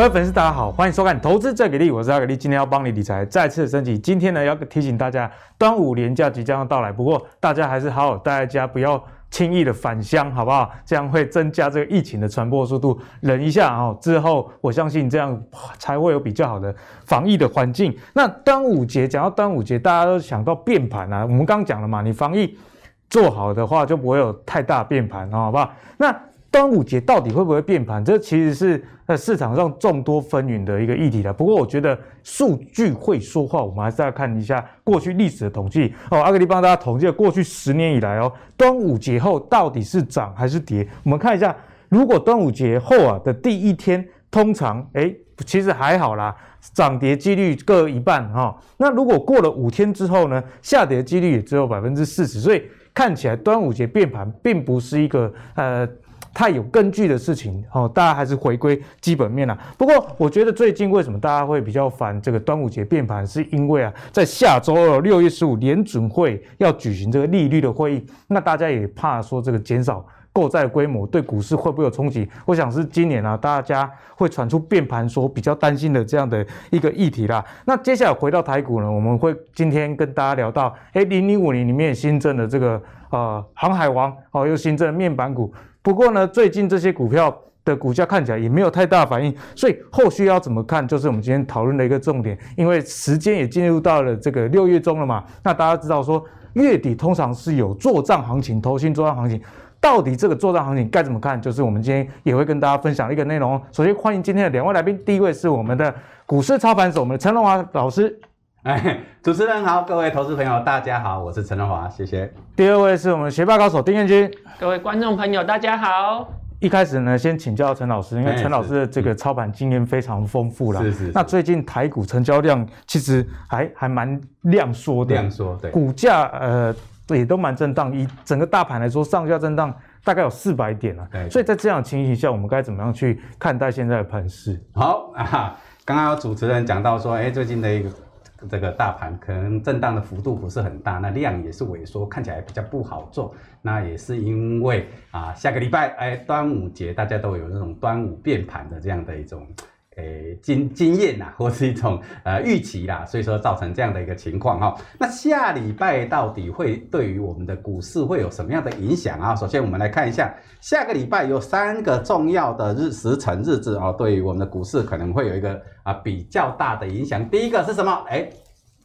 各位粉丝，大家好，欢迎收看《投资最给力》，我是阿给力，今天要帮你理财再次升级。今天呢，要提醒大家，端午连假即将要到来，不过大家还是好好待在家，不要轻易的返乡，好不好？这样会增加这个疫情的传播速度。忍一下哦，之后我相信这样才会有比较好的防疫的环境。那端午节讲到端午节，大家都想到变盘啊。我们刚讲了嘛，你防疫做好的话，就不会有太大变盘，好不好？那端午节到底会不会变盘？这其实是在市场上众多纷纭的一个议题了。不过我觉得数据会说话，我们还是要看一下过去历史的统计哦。阿格力帮大家统计了过去十年以来哦，端午节后到底是涨还是跌？我们看一下，如果端午节后啊的第一天，通常诶其实还好啦，涨跌几率各一半哈。那如果过了五天之后呢，下跌几率也只有百分之四十，所以看起来端午节变盘并不是一个呃。太有根据的事情哦，大家还是回归基本面啦。不过，我觉得最近为什么大家会比较烦这个端午节变盘，是因为啊，在下周二六月十五联准会要举行这个利率的会议，那大家也怕说这个减少购债规模对股市会不会有冲击？我想是今年啊，大家会传出变盘，说比较担心的这样的一个议题啦。那接下来回到台股呢，我们会今天跟大家聊到，哎，零零五零里面新增的这个呃航海王哦，又新增面板股。不过呢，最近这些股票的股价看起来也没有太大反应，所以后续要怎么看，就是我们今天讨论的一个重点。因为时间也进入到了这个六月中了嘛，那大家知道说月底通常是有作帐行情，投信作帐行情，到底这个作帐行情该怎么看，就是我们今天也会跟大家分享一个内容。首先欢迎今天的两位来宾，第一位是我们的股市操盘手，我们的陈荣华老师。哎，主持人好，各位投资朋友大家好，我是陈荣华，谢谢。第二位是我们学霸高手丁彦君，各位观众朋友大家好。一开始呢，先请教陈老师，因为陈老师的这个操盘经验非常丰富啦。是是，是。那最近台股成交量其实还还蛮量缩的，量缩对。股价呃也都蛮震荡，以整个大盘来说，上下震荡大概有四百点了。对。所以在这样的情形下，我们该怎么样去看待现在的盘势？好啊，刚刚有主持人讲到说，哎，最近的一个。这个大盘可能震荡的幅度不是很大，那量也是萎缩，看起来比较不好做。那也是因为啊，下个礼拜哎，端午节大家都有那种端午变盘的这样的一种。诶，经经验呐，或是一种呃预期啦，所以说造成这样的一个情况哈。那下礼拜到底会对于我们的股市会有什么样的影响啊？首先我们来看一下，下个礼拜有三个重要的日时辰日子哦，对于我们的股市可能会有一个啊比较大的影响。第一个是什么？诶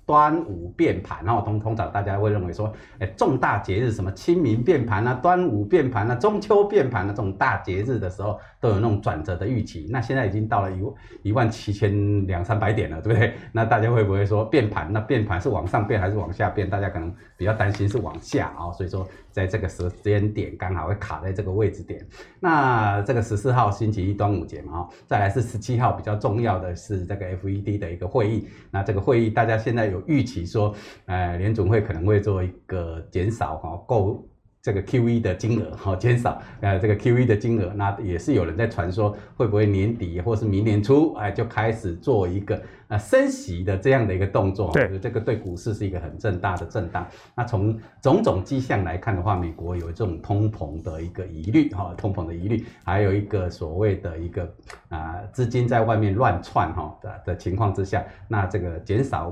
端午变盘，然后通通常大家会认为说，哎，重大节日什么清明变盘啊，端午变盘啊，中秋变盘啊，这种大节日的时候都有那种转折的预期。那现在已经到了一一万七千两三百点了，对不对？那大家会不会说变盘？那变盘是往上变还是往下变？大家可能比较担心是往下啊，所以说在这个时间点刚好会卡在这个位置点。那这个十四号星期一端午节嘛，哈，再来是十七号比较重要的是这个 FED 的一个会议。那这个会议大家现在有。预期说，呃，联总会可能会做一个减少哈，购这个 QE 的金额哈，减少呃这个 QE 的金额，那也是有人在传说会不会年底或是明年初哎就开始做一个呃升息的这样的一个动作，对，这个对股市是一个很正大的震荡。那从种种迹象来看的话，美国有这种通膨的一个疑虑哈，通膨的疑虑，还有一个所谓的一个啊资金在外面乱窜哈的的情况之下，那这个减少。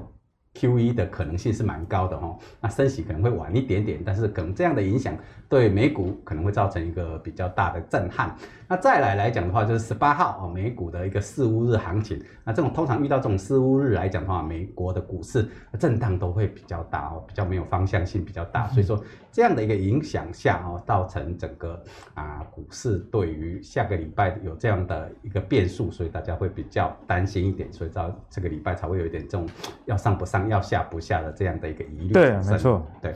QE 的可能性是蛮高的哦，那升息可能会晚一点点，但是可能这样的影响对美股可能会造成一个比较大的震撼。那再来来讲的话，就是十八号哦，美股的一个四五日行情。那这种通常遇到这种四五日来讲的话，美国的股市震荡都会比较大哦，比较没有方向性比较大，所以说这样的一个影响下哦，造成整个啊股市对于下个礼拜有这样的一个变数，所以大家会比较担心一点，所以到这个礼拜才会有一点这种要上不上。要下不下的这样的一个疑虑，对，没错，对。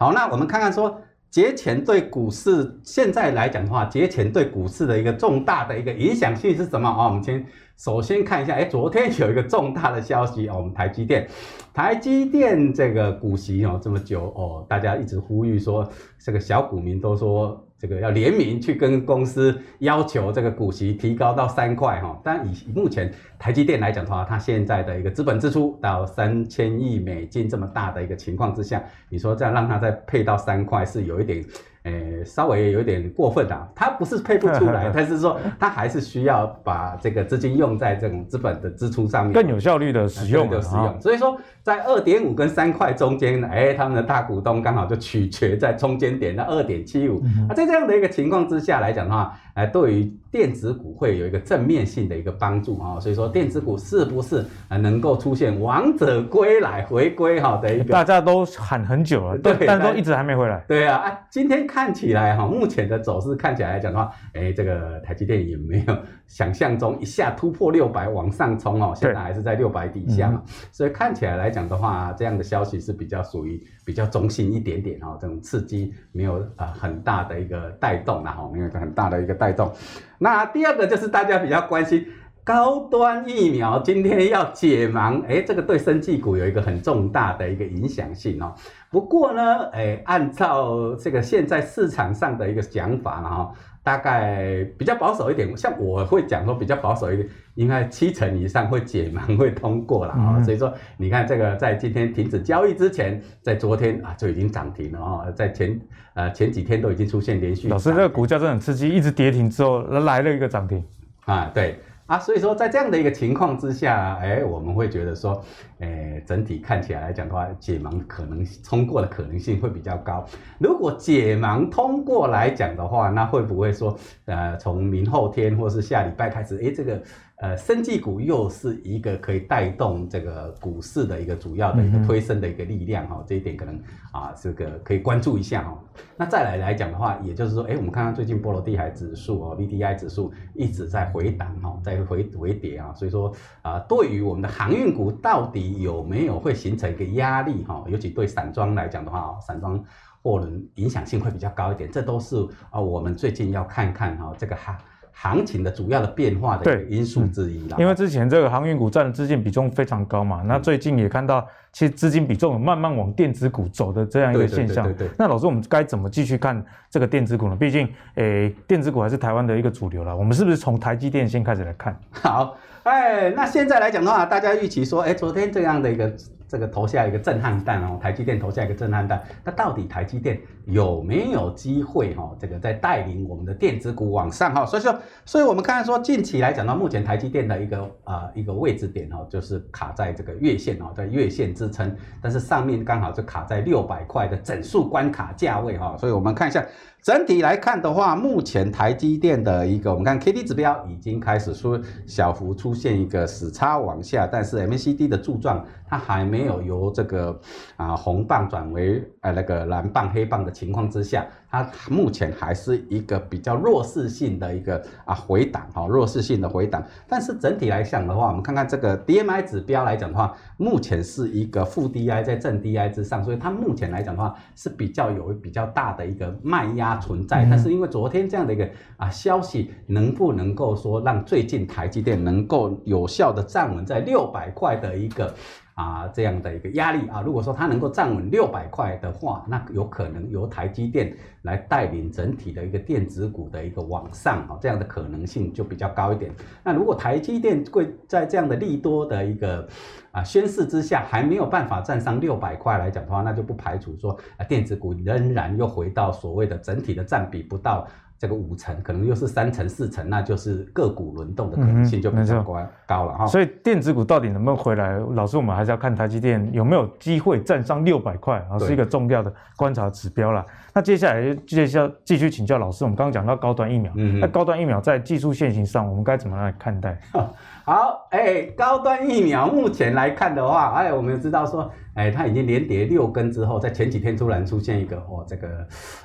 好，那我们看看说节前对股市现在来讲的话，节前对股市的一个重大的一个影响性是什么啊？我们先首先看一下，哎，昨天有一个重大的消息哦，我们台积电，台积电这个股息哦这么久哦，大家一直呼吁说，这个小股民都说。这个要联名去跟公司要求这个股息提高到三块哈，但以目前台积电来讲的话，它现在的一个资本支出到三千亿美金这么大的一个情况之下，你说这样让它再配到三块是有一点诶，稍微有点过分啊，它不是配不出来，但是说它还是需要把这个资金用在这种资本的支出上面，更有效率的使用的使用。所以说，在二点五跟三块中间，哎，他们的大股东刚好就取决在中间点的二点七五。那在这样的一个情况之下来讲的话，哎，对于电子股会有一个正面性的一个帮助啊。所以说，电子股是不是能够出现王者归来、回归哈的一个？大家都喊很久了，对，但都一直还没回来。对啊，哎，今天看起来哈。目前的走势看起来来讲的话，哎，这个台积电也没有想象中一下突破六百往上冲哦，现在还是在六百底下嘛，所以看起来来讲的话，这样的消息是比较属于比较中性一点点哦，这种刺激没有呃很大的一个带动然后没有一个很大的一个带动。那第二个就是大家比较关心。高端疫苗今天要解盲，哎，这个对生技股有一个很重大的一个影响性哦。不过呢，哎，按照这个现在市场上的一个讲法，哈，大概比较保守一点，像我会讲说比较保守一点，应该七成以上会解盲会通过了啊。所以说，你看这个在今天停止交易之前，在昨天啊就已经涨停了啊，在前呃前几天都已经出现连续。老师，这个股价真的很刺激，一直跌停之后来了一个涨停啊，对。啊，所以说在这样的一个情况之下，哎，我们会觉得说，哎，整体看起来来讲的话，解盲可能通过的可能性会比较高。如果解盲通过来讲的话，那会不会说，呃，从明后天或是下礼拜开始，哎，这个。呃，生技股又是一个可以带动这个股市的一个主要的一个推升的一个力量哈、嗯，这一点可能啊，这个可以关注一下哈。那再来来讲的话，也就是说，哎，我们看看最近波罗的海指数哦，VDI 指数一直在回档哈，在回回跌啊，所以说啊，对于我们的航运股到底有没有会形成一个压力哈？尤其对散装来讲的话，散装货轮影响性会比较高一点，这都是啊，我们最近要看看哈，这个哈。行情的主要的变化的因素之一啦，因为之前这个航运股占的资金比重非常高嘛，那最近也看到其实资金比重慢慢往电子股走的这样一个现象。对对对。那老师，我们该怎么继续看这个电子股呢？毕竟，诶、欸，电子股还是台湾的一个主流啦。我们是不是从台积电先开始来看？好，哎，那现在来讲的话，大家预期说，哎，昨天这样的一个。这个投下一个震撼弹哦，台积电投下一个震撼弹，那到底台积电有没有机会哈？这个在带领我们的电子股往上哈？所以说，所以我们看说近期来讲到目前台积电的一个啊、一个位置点哈，就是卡在这个月线哦，在月线支撑，但是上面刚好就卡在六百块的整数关卡价位哈，所以我们看一下。整体来看的话，目前台积电的一个，我们看 K D 指标已经开始出小幅出现一个死叉往下，但是 M A C D 的柱状它还没有由这个啊红棒转为呃那个蓝棒黑棒的情况之下。它目前还是一个比较弱势性的一个啊回档哈，弱势性的回档。但是整体来讲的话，我们看看这个 DMI 指标来讲的话，目前是一个负 DI 在正 DI 之上，所以它目前来讲的话是比较有比较大的一个卖压存在。但是因为昨天这样的一个啊消息，能不能够说让最近台积电能够有效的站稳在六百块的一个？啊，这样的一个压力啊，如果说它能够站稳六百块的话，那有可能由台积电来带领整体的一个电子股的一个往上啊，这样的可能性就比较高一点。那如果台积电会在这样的利多的一个啊宣示之下，还没有办法站上六百块来讲的话，那就不排除说啊电子股仍然又回到所谓的整体的占比不到。这个五成可能又是三成四成，那就是个股轮动的可能性就比较高高了哈。所以电子股到底能不能回来？老师，我们还是要看台积电有没有机会站上六百块啊，是一个重要的观察指标了。那接下来接下来继续请教老师，我们刚刚讲到高端疫苗，那高端疫苗在技术线型上，我们该怎么来看待？好，哎，高端疫苗目前来看的话，哎，我们知道说，哎，它已经连跌六根之后，在前几天突然出现一个哦，这个，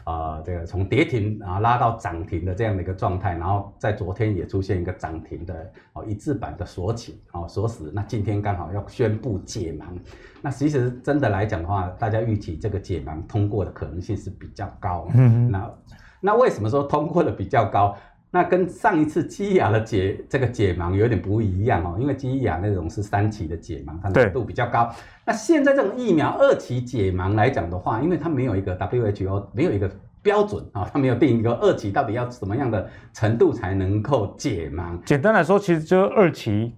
啊、呃，这个从跌停啊拉到涨停的这样的一个状态，然后在昨天也出现一个涨停的哦一字板的锁起哦锁死，那今天刚好要宣布解盲，那其实真的来讲的话，大家预期这个解盲通过的可能性是比较高，嗯，那那为什么说通过的比较高？那跟上一次基亚的解这个解盲有点不一样哦，因为基亚那种是三期的解盲，它难度比较高。那现在这种疫苗二期解盲来讲的话，因为它没有一个 WHO 没有一个标准啊，它没有定一个二期到底要什么样的程度才能够解盲。简单来说，其实就二期。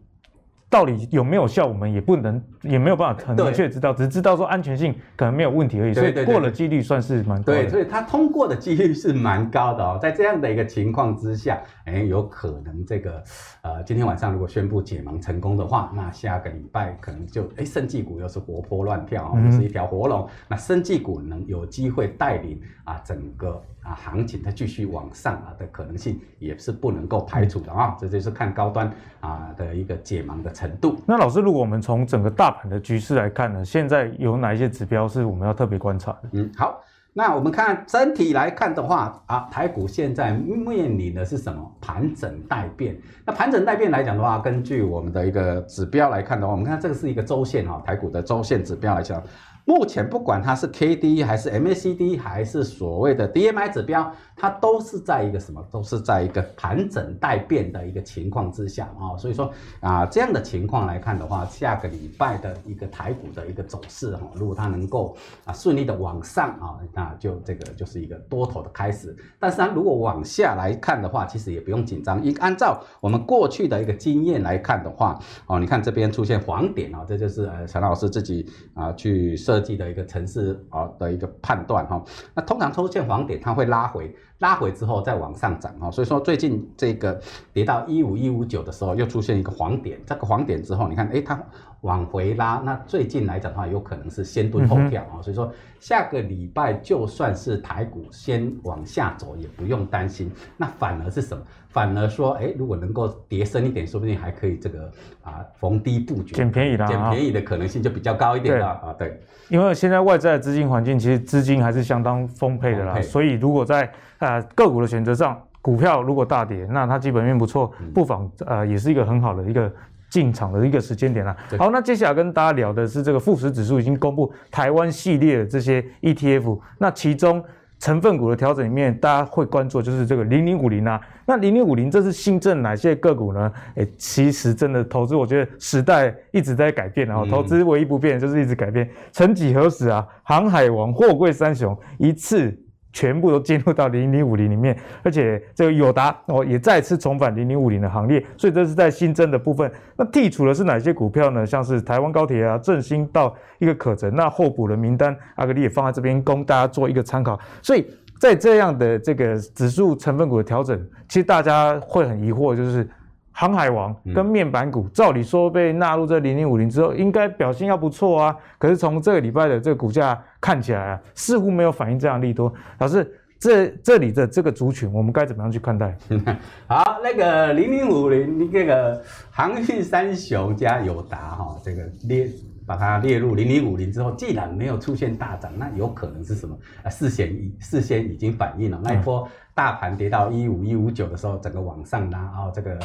到底有没有效，我们也不能也没有办法很明确知道，只知道说安全性可能没有问题而已。所以过了几率算是蛮高的。对，所以它通过的几率是蛮高的哦。在这样的一个情况之下，哎，有可能这个呃，今天晚上如果宣布解盲成功的话，那下个礼拜可能就哎，生技股又是活泼乱跳哦，又是一条活龙。那生技股能有机会带领啊整个。啊，行情它继续往上啊的可能性也是不能够排除的啊，这就是看高端啊的一个解盲的程度。那老师，如果我们从整个大盘的局势来看呢，现在有哪一些指标是我们要特别观察的？嗯，好，那我们看整体来看的话啊，台股现在面临的是什么？盘整待变。那盘整待变来讲的话，根据我们的一个指标来看的话，我们看这个是一个周线哈，台股的周线指标来讲。目前不管它是 K D 还是 M A C D 还是所谓的 D M I 指标，它都是在一个什么？都是在一个盘整待变的一个情况之下啊。所以说啊，这样的情况来看的话，下个礼拜的一个台股的一个走势哈，如果它能够啊顺利的往上啊，那就这个就是一个多头的开始。但是它如果往下来看的话，其实也不用紧张。一按照我们过去的一个经验来看的话，哦，你看这边出现黄点啊，这就是呃陈老师自己啊去设。设计的一个城市啊的一个判断哈，那通常出现黄点，它会拉回，拉回之后再往上涨哈，所以说最近这个跌到一五一五九的时候，又出现一个黄点，这个黄点之后，你看，哎，它往回拉，那最近来讲的话，有可能是先蹲后跳啊，所以说下个礼拜就算是台股先往下走，也不用担心，那反而是什么？反而说，哎，如果能够跌深一点，说不定还可以这个啊逢低布局，捡便宜的，捡便宜的可能性就比较高一点了啊。对，因为现在外在的资金环境其实资金还是相当丰沛的啦，所以如果在啊个股的选择上，股票如果大跌，那它基本面不错，不妨呃也是一个很好的一个进场的一个时间点啦。好，那接下来跟大家聊的是这个富时指数已经公布台湾系列的这些 ETF，那其中。成分股的调整里面，大家会关注就是这个零零五零啊。那零零五零这是新增哪些个股呢？诶，其实真的投资，我觉得时代一直在改变，然后投资唯一不变的就是一直改变。曾几何时啊，航海王、货柜三雄一次。全部都进入到零零五零里面，而且这个友达哦也再次重返零零五零的行列，所以这是在新增的部分。那剔除的是哪些股票呢？像是台湾高铁啊、正兴到一个可成，那候补的名单阿格力也放在这边供大家做一个参考。所以在这样的这个指数成分股的调整，其实大家会很疑惑，就是。航海王跟面板股，照理说被纳入这零零五零之后，应该表现要不错啊。可是从这个礼拜的这个股价看起来啊，似乎没有反映这样利多。老师，这这里的这个族群，我们该怎么样去看待？好，那个零零五零，那个航运三雄加友达哈，这个列把它列入零零五零之后，既然没有出现大涨，那有可能是什么？啊，事先已事先已经反映了那一波大盘跌到一五一五九的时候，整个往上拉啊，这个。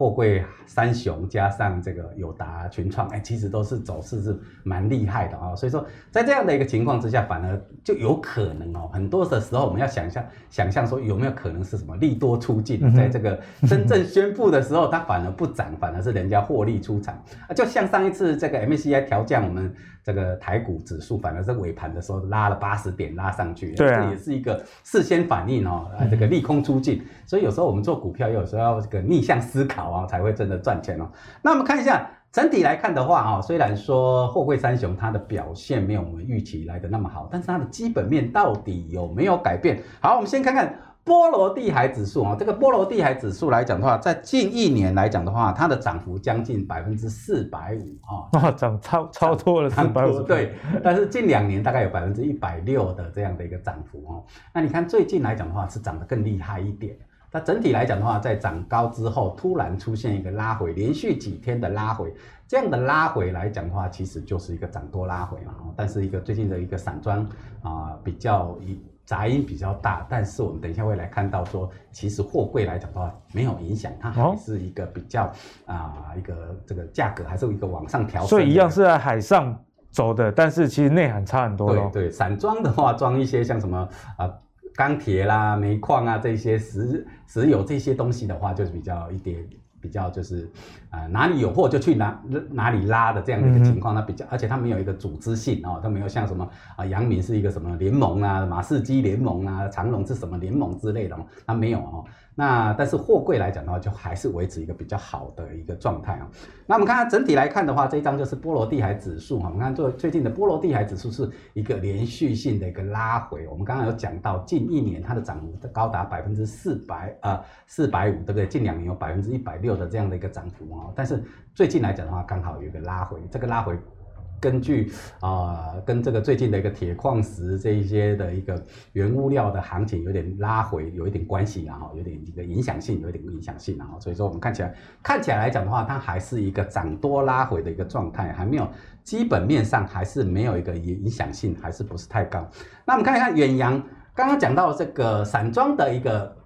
货柜三雄加上这个友达群创，哎，其实都是走势是蛮厉害的啊，所以说在这样的一个情况之下，反而就有可能哦，很多的时候我们要想象想象说有没有可能是什么利多出尽，在这个真正宣布的时候，它反而不涨，反而是人家获利出场啊，就像上一次这个 MSCI 调降我们。这个台股指数反而在尾盘的时候拉了八十点拉上去，对啊，这也是一个事先反应哦，啊，这个利空出尽，所以有时候我们做股票，有时候要这个逆向思考啊，才会真的赚钱哦。那我们看一下整体来看的话啊，虽然说货柜三雄它的表现没有我们预期来的那么好，但是它的基本面到底有没有改变？好，我们先看看。波罗的海指数啊，这个波罗的海指数来讲的话，在近一年来讲的话，它的涨幅将近百分之四百五啊，哇，涨超超多了四百五，对。但是近两年大概有百分之一百六的这样的一个涨幅哦。那你看最近来讲的话，是涨得更厉害一点。它整体来讲的话，在涨高之后，突然出现一个拉回，连续几天的拉回，这样的拉回来讲的话，其实就是一个涨多拉回嘛。但是一个最近的一个散装啊，比较一。杂音比较大，但是我们等一下会来看到说，其实货柜来讲的话没有影响，它还是一个比较啊、一个这个价格还是一个往上调整。所以一样是在海上走的，但是其实内涵差很多。对对，散装的话装一些像什么啊钢铁啦、煤矿啊这些石石油这些东西的话，就是比较一点比较就是呃哪里有货就去哪哪里拉的这样的一个情况，那比较而且它没有一个组织性哦，它没有像什么啊阳明是一个什么联盟啊，马士基联盟啊，长隆是什么联盟之类的，它没有哦。那但是货柜来讲的话，就还是维持一个比较好的一个状态啊。那我们看看整体来看的话，这一张就是波罗的海指数哈。我们看最最近的波罗的海指数是一个连续性的一个拉回。我们刚刚有讲到，近一年它的涨幅高达百分之四百呃四百五，对不对？近两年有百分之一百六的这样的一个涨幅哦。但是最近来讲的话，刚好有一个拉回，这个拉回。根据啊、跟这个最近的一个铁矿石这一些的一个原物料的行情有点拉回，有一点关系，然后有点一个影响性，有一点影响性，然后所以说我们看起来看起来来讲的话，它还是一个涨多拉回的一个状态，还没有基本面上还是没有一个影响性，还是不是太高。那我们看一看远洋，刚刚讲到这个散装的一个。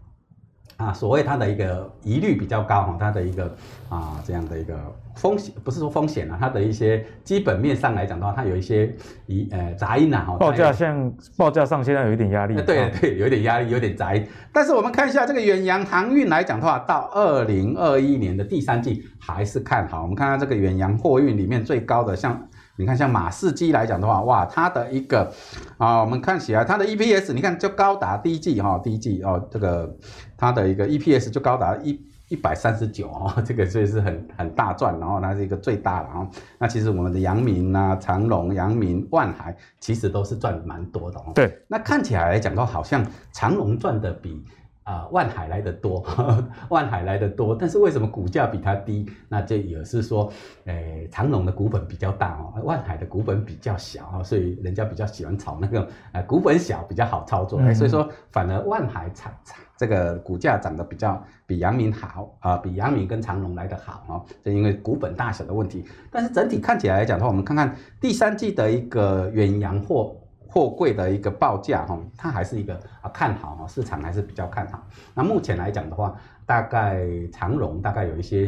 啊，所谓它的一个疑虑比较高哈，它的一个啊这样的一个风险，不是说风险啊，它的一些基本面上来讲的话，它有一些疑呃杂音呐哈。报价像报价上现在有一点压力。对对，有点压力，有点杂音。但是我们看一下这个远洋航运来讲的话，到二零二一年的第三季还是看好。我们看看这个远洋货运里面最高的像。你看，像马士基来讲的话，哇，它的一个啊，我们看起来它的 EPS，你看就高达第一季哈，第一季哦，这个它的一个 EPS 就高达一一百三十九哦，这个所以是很很大赚，然后它是一个最大的哦。那其实我们的阳明啊、长隆、阳明、万海其实都是赚蛮多的哦。对，那看起来来讲的话，好像长隆赚的比。啊、呃，万海来的多呵呵，万海来的多，但是为什么股价比它低？那这也是说，诶、呃，长荣的股本比较大哦，万海的股本比较小哦，所以人家比较喜欢炒那个，呃，股本小比较好操作，嗯、所以说反而万海涨涨这个股价涨得比较比阳明好啊、呃，比阳明跟长荣来得好哦，就因为股本大小的问题。但是整体看起来来讲的话，我们看看第三季的一个远洋货。货柜的一个报价哈，它还是一个啊看好哈，市场还是比较看好。那目前来讲的话，大概长荣大概有一些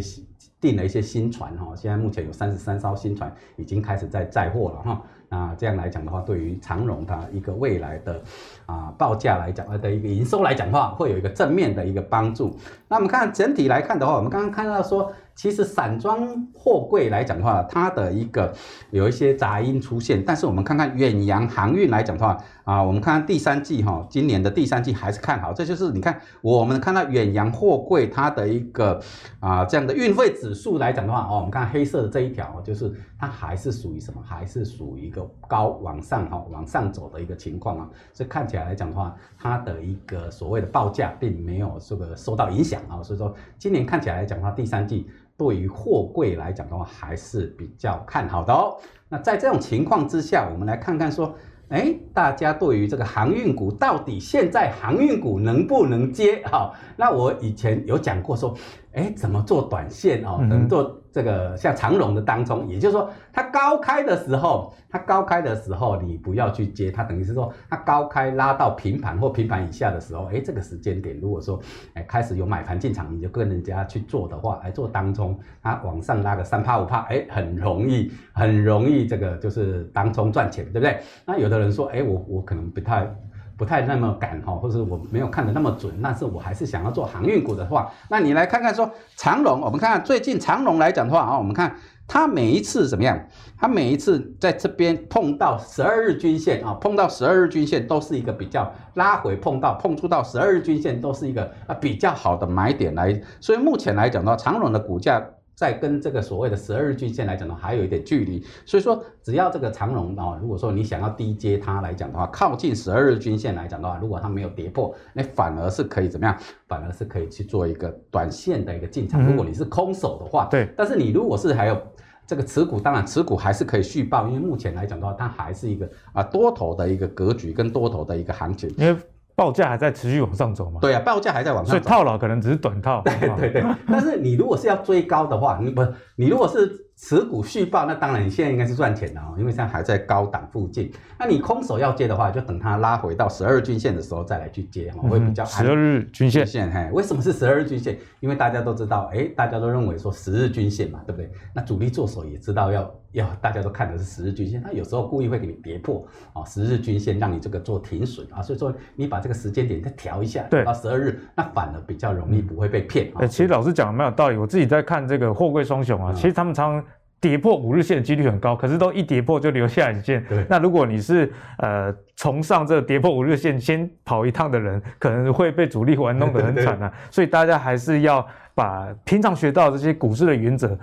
订了一些新船哈，现在目前有三十三艘新船已经开始在载货了哈。那这样来讲的话，对于长荣它一个未来的啊报价来讲，呃的一个营收来讲的话，会有一个正面的一个帮助。那我们看整体来看的话，我们刚刚看到说。其实散装货柜来讲的话，它的一个有一些杂音出现，但是我们看看远洋航运来讲的话，啊，我们看看第三季哈，今年的第三季还是看好，这就是你看我们看到远洋货柜它的一个啊这样的运费指数来讲的话，哦，我们看黑色的这一条，就是它还是属于什么？还是属于一个高往上哈往上走的一个情况啊，所以看起来来讲的话，它的一个所谓的报价并没有这个受到影响啊，所以说今年看起来来讲的话，第三季。对于货柜来讲的话，还是比较看好的哦。那在这种情况之下，我们来看看说，哎，大家对于这个航运股到底现在航运股能不能接？好，那我以前有讲过说，哎，怎么做短线哦？怎么做？这个像长龙的当冲，也就是说，它高开的时候，它高开的时候，你不要去接，它等于是说，它高开拉到平盘或平盘以下的时候，哎，这个时间点，如果说，哎，开始有买盘进场，你就跟人家去做的话，哎，做当冲，它往上拉个三趴五趴，哎，很容易，很容易，这个就是当冲赚钱，对不对？那有的人说，哎，我我可能不太。不太那么敢哈，或者我没有看得那么准，但是我还是想要做航运股的话，那你来看看说长荣，我们看看最近长荣来讲的话啊，我们看它每一次怎么样？它每一次在这边碰到十二日均线啊，碰到十二日均线都是一个比较拉回碰到碰触到十二日均线都是一个啊比较好的买点来，所以目前来讲的话，长荣的股价。在跟这个所谓的十二日均线来讲呢，还有一点距离，所以说只要这个长龙啊，如果说你想要低接它来讲的话，靠近十二日均线来讲的话，如果它没有跌破，那反而是可以怎么样？反而是可以去做一个短线的一个进场。如果你是空手的话，对。但是你如果是还有这个持股，当然持股还是可以续报，因为目前来讲的话，它还是一个啊多头的一个格局跟多头的一个行情。因为报价还在持续往上走嘛？对啊，报价还在往上走，所以套牢可能只是短套。对对对，但是你如果是要追高的话，你不，你如果是持股续报，那当然你现在应该是赚钱的哦，因为现在还在高档附近。那你空手要接的话，就等它拉回到十二日均线的时候再来去接哈，会比较安。十二日均线，线嘿，为什么是十二日均线？因为大家都知道，哎，大家都认为说十日均线嘛，对不对？那主力做手也知道要要，大家都看的是十日均线，他有时候故意会给你跌破啊十日均线，让你这个做停损啊，所以说你把这个时间点再调一下，对，到十二日，那反而比较容易不会被骗。哎、嗯，其实老师讲的蛮有道理，我自己在看这个货柜双雄啊，嗯、其实他们常常。跌破五日线的几率很高，可是都一跌破就留下影线。对，那如果你是呃崇尚这个跌破五日线先跑一趟的人，可能会被主力玩弄得很惨啊。所以大家还是要把平常学到这些股市的原则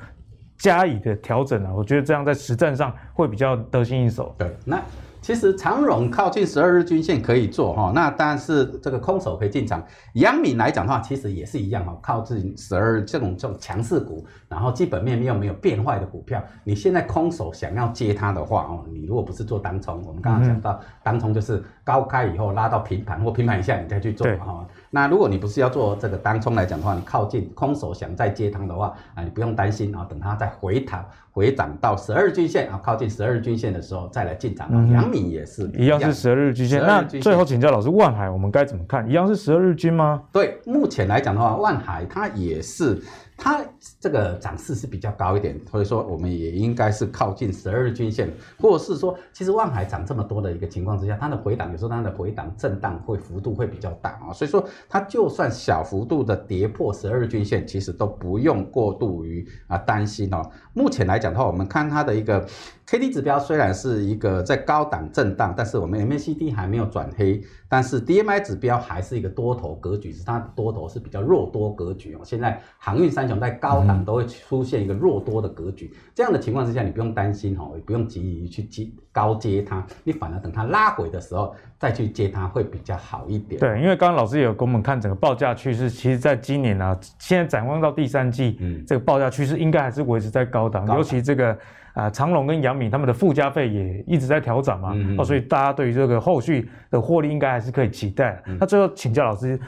加以的调整啊。我觉得这样在实战上会比较得心应手。对，那。其实长荣靠近十二日均线可以做哈，那但是这个空手可以进场。阳敏来讲的话，其实也是一样哈，靠近十二日这种这种强势股，然后基本面又没有变坏的股票，你现在空手想要接它的话哦，你如果不是做当冲，我们刚刚讲到当冲就是高开以后拉到平盘或平盘以下你再去做哈。那如果你不是要做这个当冲来讲的话，你靠近空手想再接汤的话啊，你不用担心啊，等它再回弹回涨到十二日均线啊，靠近十二日均线的时候再来进场。阳明也是一样是十二日均线。那最后请教老师，万海我们该怎么看？一样是十二日均吗？对，目前来讲的话，万海它也是。它这个涨势是比较高一点，所以说我们也应该是靠近十二日均线，或者是说，其实万海涨这么多的一个情况之下，它的回档有时候它的回档震荡会幅度会比较大啊，所以说它就算小幅度的跌破十二日均线，其实都不用过度于啊担心哦。目前来讲的话，我们看它的一个 K D 指标虽然是一个在高档震荡，但是我们 M A C D 还没有转黑，但是 D M I 指标还是一个多头格局，是它多头是比较弱多格局哦。现在航运三雄在高档都会出现一个弱多的格局，嗯、这样的情况之下，你不用担心哦，也不用急于去接高接它，你反而等它拉回的时候再去接它会比较好一点。对，因为刚刚老师也有给我们看整个报价趋势，其实在今年啊，现在展望到第三季，嗯，这个报价趋势应该还是维持在高档，高档尤其这个啊、呃、长隆跟阳明他们的附加费也一直在调涨嘛，嗯、哦，所以大家对于这个后续的获利应该还是可以期待。嗯、那最后请教老师。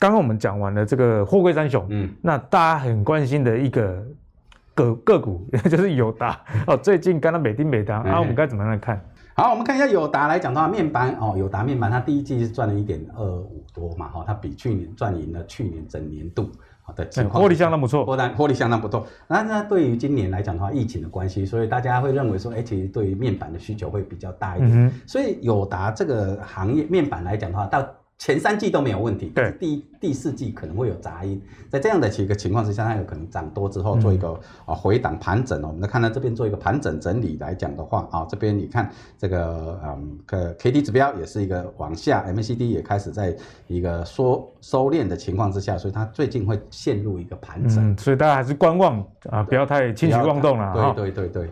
刚刚我们讲完了这个货柜三雄，嗯，那大家很关心的一个个个股 就是友达哦，最近刚刚美丁美达，那、嗯啊、我们该怎么样来看？好，我们看一下友达来讲的话，面板哦，友达面板它第一季是赚了一点二五多嘛，哈、哦，它比去年赚赢了去年整年度好的情况，获利相当不错，获单获利相当不错。那那对于今年来讲的话，疫情的关系，所以大家会认为说，哎，其实对于面板的需求会比较大一点，嗯、所以友达这个行业面板来讲的话，到前三季都没有问题，对，第第四季可能会有杂音，在这样的一个情况之下，它有可能涨多之后做一个啊回档盘整我们来看到这边做一个盘整整理来讲的话啊，这边你看这个嗯个 K D 指标也是一个往下，M A C D 也开始在一个缩收敛的情况之下，所以它最近会陷入一个盘整，嗯，所以大家还是观望啊，不要太轻举妄动了啊。对对对对。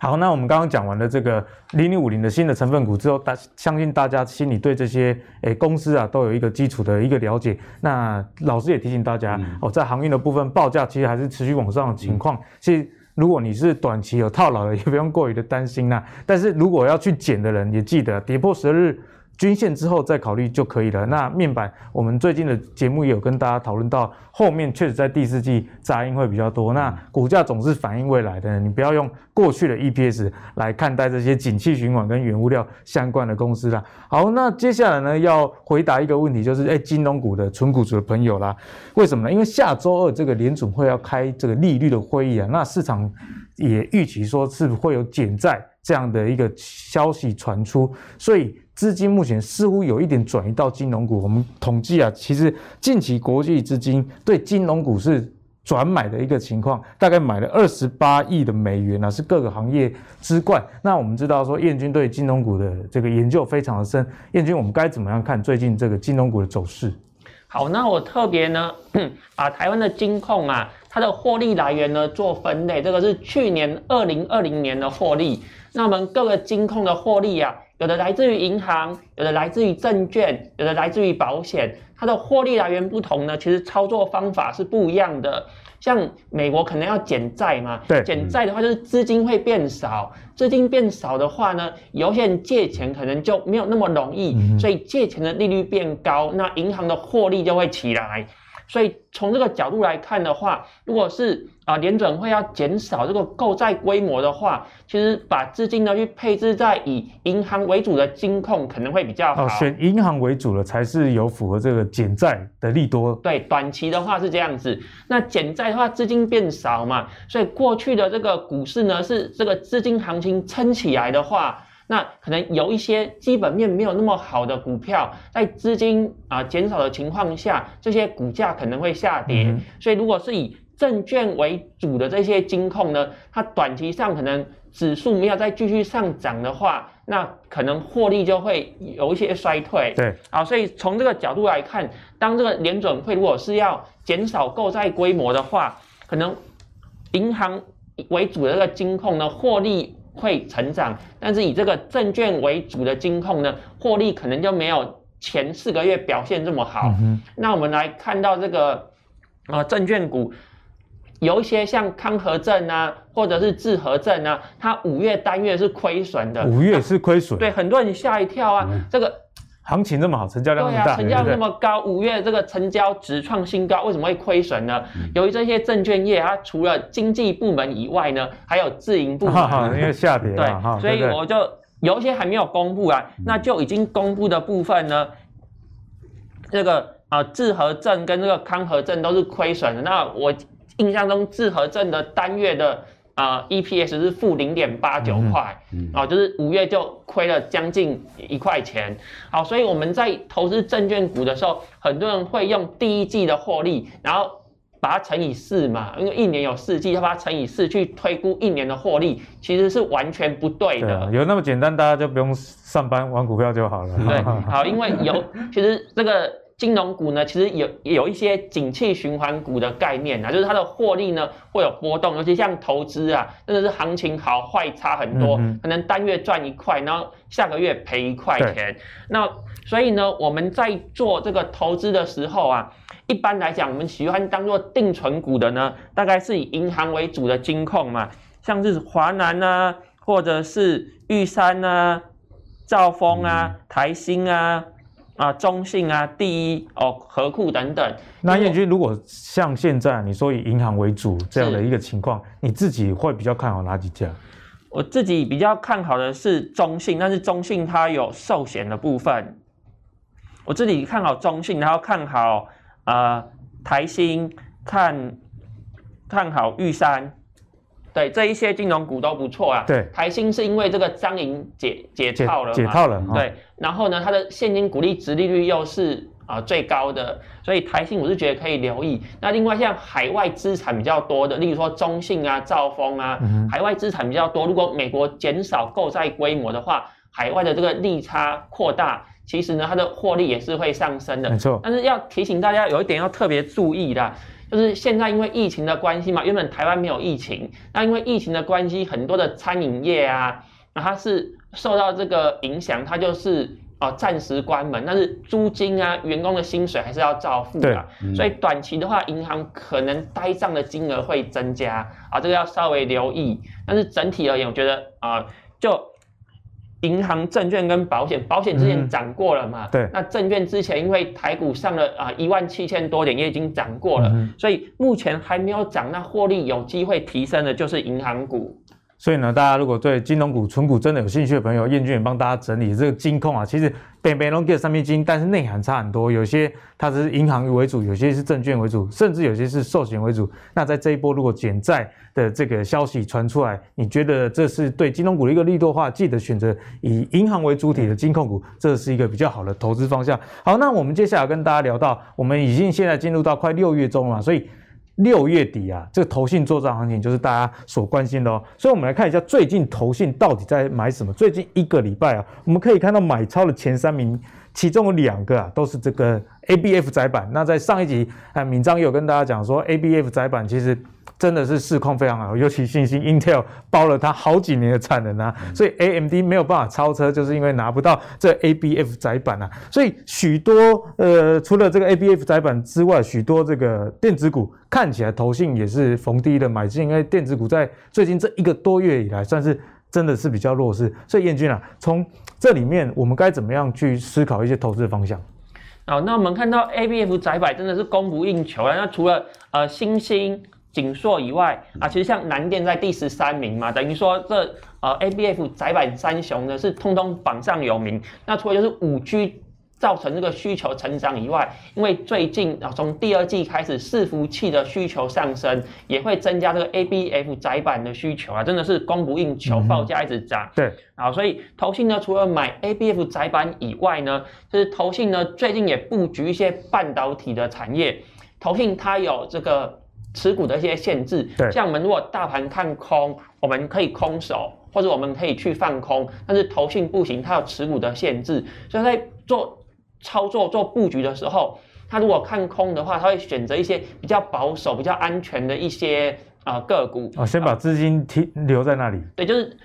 好，那我们刚刚讲完了这个零零五零的新的成分股之后，大相信大家心里对这些诶、欸、公司啊都有一个基础的一个了解。那老师也提醒大家、嗯、哦，在航运的部分报价其实还是持续往上的情况。嗯、其实如果你是短期有套牢的，也不用过于的担心呐。但是如果要去减的人，也记得跌破十日均线之后再考虑就可以了。那面板，我们最近的节目也有跟大家讨论到，后面确实在第四季杂音会比较多。那股价总是反映未来的，你不要用过去的 EPS 来看待这些景气循环跟原物料相关的公司啦。好，那接下来呢，要回答一个问题，就是哎，金融股的存股族的朋友啦，为什么呢？因为下周二这个联准会要开这个利率的会议啊，那市场也预期说是会有减债这样的一个消息传出，所以。资金目前似乎有一点转移到金融股。我们统计啊，其实近期国际资金对金融股是转买的一个情况，大概买了二十八亿的美元啊，是各个行业之冠。那我们知道说，燕君对金融股的这个研究非常的深。燕君，我们该怎么样看最近这个金融股的走势？好，那我特别呢，把台湾的金控啊，它的获利来源呢做分类，这个是去年二零二零年的获利。那我们各个金控的获利啊。有的来自于银行，有的来自于证券，有的来自于保险，它的获利来源不同呢，其实操作方法是不一样的。像美国可能要减债嘛，对，减债的话就是资金会变少，资金变少的话呢，有些人借钱可能就没有那么容易，嗯、所以借钱的利率变高，那银行的获利就会起来。所以从这个角度来看的话，如果是啊，联准会要减少这个购债规模的话，其实把资金呢去配置在以银行为主的金控可能会比较好。哦，选银行为主的才是有符合这个减债的利多。对，短期的话是这样子。那减债的话，资金变少嘛，所以过去的这个股市呢，是这个资金行情撑起来的话，那可能有一些基本面没有那么好的股票，在资金啊减少的情况下，这些股价可能会下跌。嗯、所以如果是以证券为主的这些金控呢，它短期上可能指数没有再继续上涨的话，那可能获利就会有一些衰退。对，啊，所以从这个角度来看，当这个联准会如果是要减少购债规模的话，可能银行为主的这个金控呢，获利会成长，但是以这个证券为主的金控呢，获利可能就没有前四个月表现这么好。嗯、那我们来看到这个啊，证券股。有一些像康和证啊，或者是致和证啊，它五月单月是亏损的。五月是亏损。对，很多人吓一跳啊，嗯、这个行情这么好，成交量那么大，对啊，成交量那么高，五月这个成交值创新高，为什么会亏损呢？嗯、由于这些证券业，它除了经济部门以外呢，还有自营部门，因为下跌，对，所以我就有一些还没有公布啊，嗯、那就已经公布的部分呢，这个啊，致和证跟这个康和证都是亏损的，那我。印象中，致和证的单月的啊、呃、EPS 是负零点八九块，啊、就是五月就亏了将近一块钱。好，所以我们在投资证券股的时候，很多人会用第一季的获利，然后把它乘以四嘛，因为一年有四季，要把它乘以四去推估一年的获利，其实是完全不对的。对啊、有那么简单，大家就不用上班玩股票就好了。对，好，因为有其实这个。金融股呢，其实有有一些景气循环股的概念啊，就是它的获利呢会有波动，尤其像投资啊，真的是行情好坏差很多，嗯、可能单月赚一块，然后下个月赔一块钱。那所以呢，我们在做这个投资的时候啊，一般来讲，我们喜欢当做定存股的呢，大概是以银行为主的金控嘛，像是华南啊，或者是玉山啊、兆丰啊、嗯、台新啊。啊，中信啊，第一哦，和库等等。那燕君，如果像现在你说以银行为主这样的一个情况，你自己会比较看好哪几家？我自己比较看好的是中信，但是中信它有寿险的部分。我自己看好中信，然后看好啊、呃、台新，看看好玉山。对，这一些金融股都不错啊。对，台新是因为这个张营解解套了嘛，解套了。对，哦、然后呢，它的现金股利值利率又是啊、呃、最高的，所以台新我是觉得可以留意。那另外像海外资产比较多的，例如说中信啊、兆丰啊，嗯、海外资产比较多，如果美国减少购债规模的话，海外的这个利差扩大，其实呢，它的获利也是会上升的。没错。但是要提醒大家有一点要特别注意的。就是现在因为疫情的关系嘛，原本台湾没有疫情，那因为疫情的关系，很多的餐饮业啊，那它是受到这个影响，它就是哦暂时关门，但是租金啊、员工的薪水还是要照付的，嗯、所以短期的话，银行可能呆账的金额会增加啊，这个要稍微留意。但是整体而言，我觉得啊，就。银行、证券跟保险，保险之前涨过了嘛？嗯、对。那证券之前因为台股上了啊一万七千多点，也已经涨过了，嗯、所以目前还没有涨，那获利有机会提升的就是银行股。所以呢，大家如果对金融股、存股真的有兴趣的朋友，彦均也帮大家整理这个金控啊。其实北北龙给上面金，但是内涵差很多。有些它是银行为主，有些是证券为主，甚至有些是寿险为主。那在这一波如果减债的这个消息传出来，你觉得这是对金融股的一个利多的话，记得选择以银行为主体的金控股，这是一个比较好的投资方向。好，那我们接下来跟大家聊到，我们已经现在进入到快六月中了，所以。六月底啊，这个投信做账行情就是大家所关心的哦。所以，我们来看一下最近投信到底在买什么。最近一个礼拜啊，我们可以看到买超的前三名，其中有两个啊，都是这个 ABF 载板。那在上一集啊，敏章有跟大家讲说，ABF 载板其实。真的是市况非常好，尤其信心 Intel 包了它好几年的产能啊，所以 AMD 没有办法超车，就是因为拿不到这 ABF 载板啊。所以许多呃，除了这个 ABF 载板之外，许多这个电子股看起来投信也是逢低的买进，因为电子股在最近这一个多月以来算是真的是比较弱势。所以彦均啊，从这里面我们该怎么样去思考一些投资的方向？好，那我们看到 ABF 载板真的是供不应求啊。那除了呃，星星。景硕以外啊，其实像南电在第十三名嘛，等于说这呃 ABF 载板三雄呢是通通榜上有名。那除了就是五 G。造成这个需求成长以外，因为最近啊，从第二季开始，伺服器的需求上升，也会增加这个 ABF 载板的需求啊，真的是供不应求，报价一直涨。嗯、对，啊，所以投信呢，除了买 ABF 载板以外呢，就是投信呢最近也布局一些半导体的产业。投信它有这个持股的一些限制，对，像我们如果大盘看空，我们可以空手，或者我们可以去放空，但是投信不行，它有持股的限制，所以在做。操作做布局的时候，他如果看空的话，他会选择一些比较保守、比较安全的一些啊、呃、个股啊，先把资金停留在那里。对，就是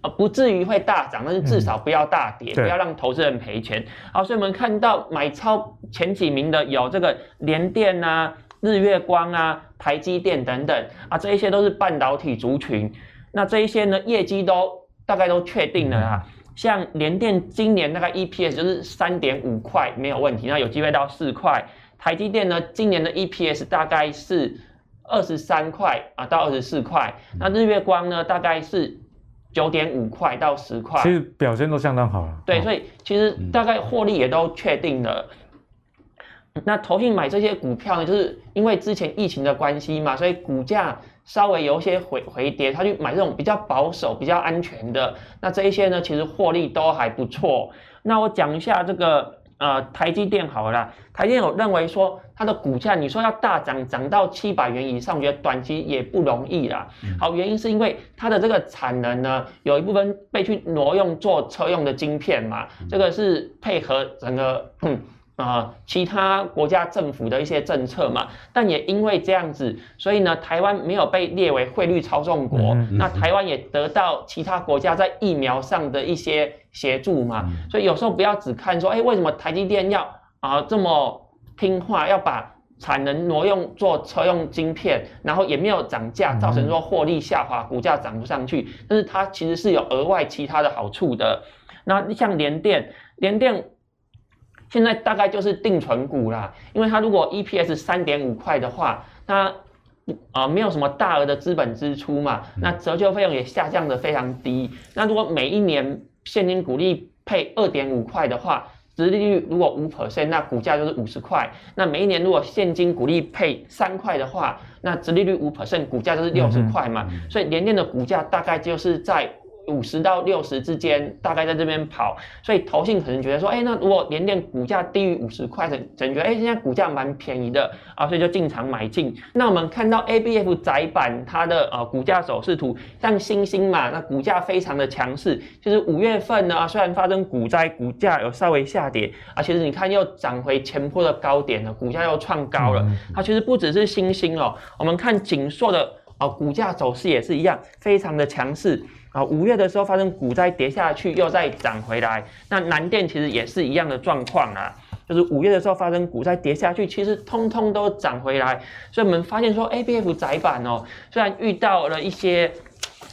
啊，不至于会大涨，但是至少不要大跌，嗯、不要让投资人赔钱。好，所以我们看到买超前几名的有这个联电啊、日月光啊、台积电等等啊，这一些都是半导体族群。那这一些呢，业绩都大概都确定了啊。嗯像联电今年大概 EPS 就是三点五块没有问题，那有机会到四块。台积电呢，今年的 EPS 大概是二十三块啊到二十四块。那日月光呢，大概是九点五块到十块。其实表现都相当好。对，所以其实大概获利也都确定了。那投信买这些股票呢，就是因为之前疫情的关系嘛，所以股价。稍微有一些回回跌，他去买这种比较保守、比较安全的，那这一些呢，其实获利都还不错。那我讲一下这个呃台积电好了啦，台积电我认为说它的股价，你说要大涨涨到七百元以上，我觉得短期也不容易啦。好，原因是因为它的这个产能呢，有一部分被去挪用做车用的晶片嘛，这个是配合整个。嗯啊、呃，其他国家政府的一些政策嘛，但也因为这样子，所以呢，台湾没有被列为汇率操纵国，嗯嗯、那台湾也得到其他国家在疫苗上的一些协助嘛，嗯、所以有时候不要只看说，哎，为什么台积电要啊、呃、这么听话，要把产能挪用做车用晶片，然后也没有涨价，造成说获利下滑，股价涨不上去，但是它其实是有额外其他的好处的。那像联电，联电。现在大概就是定存股啦，因为它如果 EPS 三点五块的话，它啊、呃、没有什么大额的资本支出嘛，那折旧费用也下降得非常低。那如果每一年现金股利配二点五块的话，殖利率如果五 percent，那股价就是五十块。那每一年如果现金股利配三块的话，那殖利率五 percent，股价就是六十块嘛。所以联电的股价大概就是在。五十到六十之间，大概在这边跑，所以投信可能觉得说，哎，那如果联电股价低于五十块，整整觉得，哎，现在股价蛮便宜的啊，所以就进场买进。那我们看到 ABF 窄板它的呃股价走势图，像星星嘛，那股价非常的强势，就是五月份呢，虽然发生股灾，股价有稍微下跌，啊，其实你看又涨回前坡的高点了，股价又创高了。它其实不只是星星哦，我们看锦硕的啊股价走势也是一样，非常的强势。啊，五月的时候发生股灾跌下去，又再涨回来。那南电其实也是一样的状况啊，就是五月的时候发生股灾跌下去，其实通通都涨回来。所以我们发现说，ABF 载板哦，虽然遇到了一些。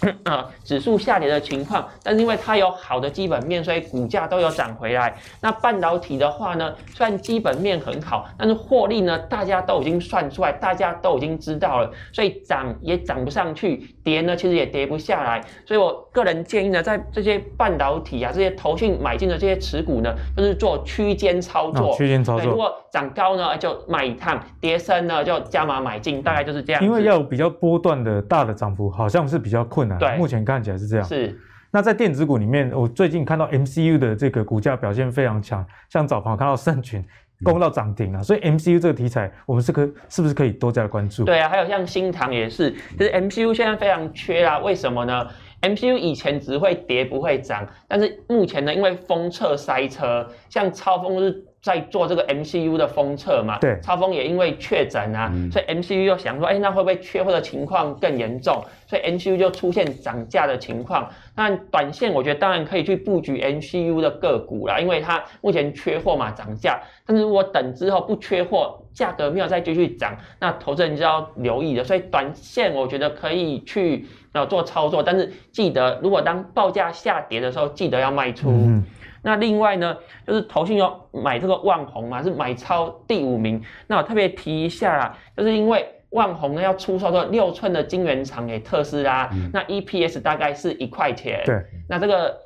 啊，指数下跌的情况，但是因为它有好的基本面，所以股价都有涨回来。那半导体的话呢，虽然基本面很好，但是获利呢，大家都已经算出来，大家都已经知道了，所以涨也涨不上去，跌呢其实也跌不下来。所以我个人建议呢，在这些半导体啊，这些投信买进的这些持股呢，就是做区间操作。区间操作。如果涨高呢，就卖一趟；跌升呢，就加码买进，大概就是这样。因为要有比较波段的大的涨幅，好像是比较困难。对，目前看起来是这样。是，那在电子股里面，我最近看到 MCU 的这个股价表现非常强，像早盘看到盛群攻到涨停了，嗯、所以 MCU 这个题材，我们是可是不是可以多加关注？对啊，还有像新唐也是，就是 MCU 现在非常缺啊，为什么呢？MCU 以前只会跌不会涨，但是目前呢，因为封测塞车，像超风是。在做这个 MCU 的封测嘛，对，超风也因为确诊啊，嗯、所以 MCU 又想说，哎，那会不会缺货的情况更严重？所以 MCU 就出现涨价的情况。那短线我觉得当然可以去布局 MCU 的个股啦，因为它目前缺货嘛，涨价。但是如果等之后不缺货，价格没有再继续涨，那投资人就要留意了。所以短线我觉得可以去呃做操作，但是记得如果当报价下跌的时候，记得要卖出。嗯那另外呢，就是投信要买这个万红嘛，是买超第五名。那我特别提一下啦，就是因为万宏呢要出售的六寸的晶圆厂给特斯拉，嗯、那 EPS 大概是一块钱。对，那这个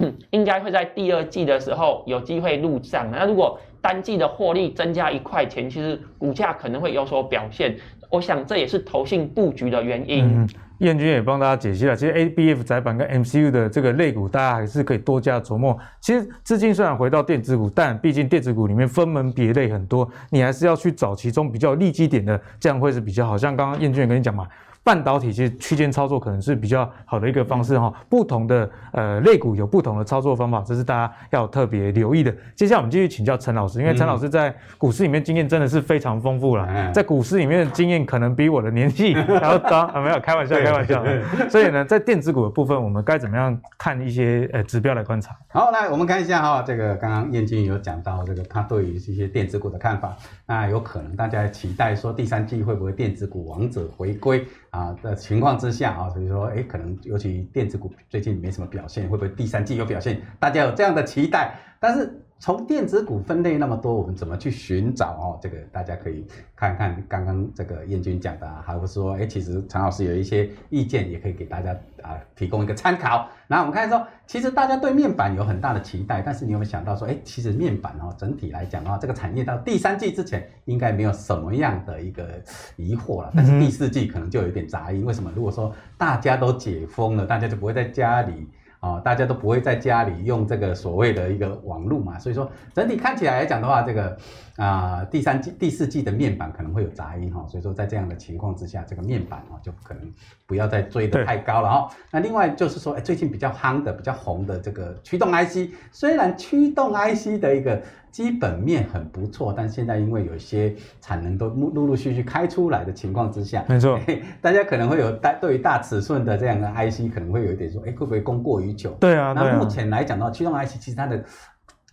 嗯应该会在第二季的时候有机会入账。那如果单季的获利增加一块钱，其实股价可能会有所表现。我想这也是投信布局的原因。嗯，彦钧也帮大家解析了，其实 ABF 载板跟 MCU 的这个类股，大家还是可以多加琢磨。其实资金虽然回到电子股，但毕竟电子股里面分门别类很多，你还是要去找其中比较利基点的，这样会是比较好。像刚刚彦钧也跟你讲嘛。半导体其实区间操作可能是比较好的一个方式哈，不同的呃类股有不同的操作方法，这是大家要特别留意的。接下来我们继续请教陈老师，因为陈老师在股市里面经验真的是非常丰富了，在股市里面的经验可能比我的年纪还要高啊，没有开玩笑，开玩笑。所以呢，在电子股的部分，我们该怎么样看一些呃指标来观察？好，来我们看一下哈，这个刚刚燕君有讲到这个他对于一些电子股的看法，那有可能大家期待说第三季会不会电子股王者回归？啊的情况之下啊，所以说，哎，可能尤其电子股最近没什么表现，会不会第三季有表现？大家有这样的期待，但是。从电子股分类那么多，我们怎么去寻找哦？这个大家可以看看刚刚这个燕军讲的，还有说，哎，其实陈老师有一些意见，也可以给大家啊提供一个参考。然后我们看说，其实大家对面板有很大的期待，但是你有没有想到说，哎，其实面板哦，整体来讲的话，这个产业到第三季之前应该没有什么样的一个疑惑了，但是第四季可能就有一点杂音。为什么？如果说大家都解封了，大家就不会在家里。啊，大家都不会在家里用这个所谓的一个网络嘛，所以说整体看起来来讲的话，这个啊第三季、第四季的面板可能会有杂音哈，所以说在这样的情况之下，这个面板哦就可能不要再追得太高了哈。那另外就是说，哎，最近比较夯的、比较红的这个驱动 IC，虽然驱动 IC 的一个。基本面很不错，但现在因为有一些产能都陆陆续续开出来的情况之下，没错，大家可能会有大对于大尺寸的这样的 IC 可能会有一点说，哎，会不会供过于求？对啊，那目前来讲的话，驱动 IC 其实它的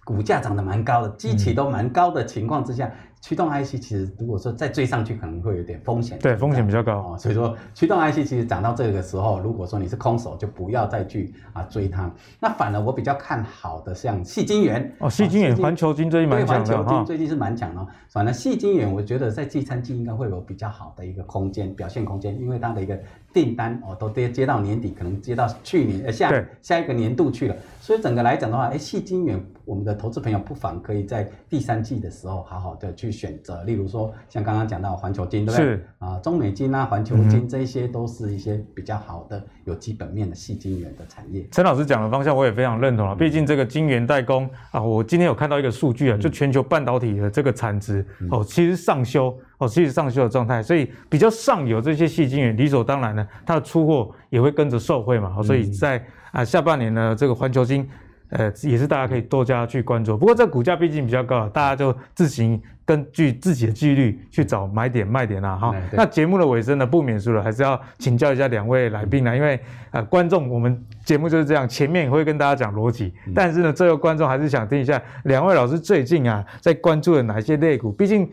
股价涨得蛮高的，基期都蛮高的情况之下。嗯驱动 IC 其实如果说再追上去，可能会有点风险。对，风险比较高哦。所以说，驱动 IC 其实涨到这个时候，如果说你是空手，就不要再去啊追它。那反而我比较看好的，像矽晶圆哦，矽晶圆、环球金最近蛮强的。环球金最近是蛮强的。反正矽晶圆，我觉得在第三季应该会有比较好的一个空间表现空间，因为它的一个订单哦都接接到年底，可能接到去年呃下下一个年度去了。所以整个来讲的话，哎，矽晶圆，我们的投资朋友不妨可以在第三季的时候好好的去。选择，例如说像刚刚讲到环球金，对不对？是啊，中美金啊，环球金这些都是一些比较好的、有基本面的细晶圆的产业。陈老师讲的方向我也非常认同了，毕竟这个晶圆代工啊，我今天有看到一个数据啊，就全球半导体的这个产值哦，其实上修哦，其实上修的状态，所以比较上游这些细晶圆理所当然呢，它的出货也会跟着受惠嘛，所以在啊下半年呢，这个环球晶。呃，也是大家可以多加去关注。不过这股价毕竟比较高，大家就自行根据自己的纪律去找买点卖点啦。哈。那节目的尾声呢，不免俗了，还是要请教一下两位来宾啦。因为呃，观众我们节目就是这样，前面也会跟大家讲逻辑，但是呢，最后观众还是想听一下两位老师最近啊在关注的哪些类股，毕竟。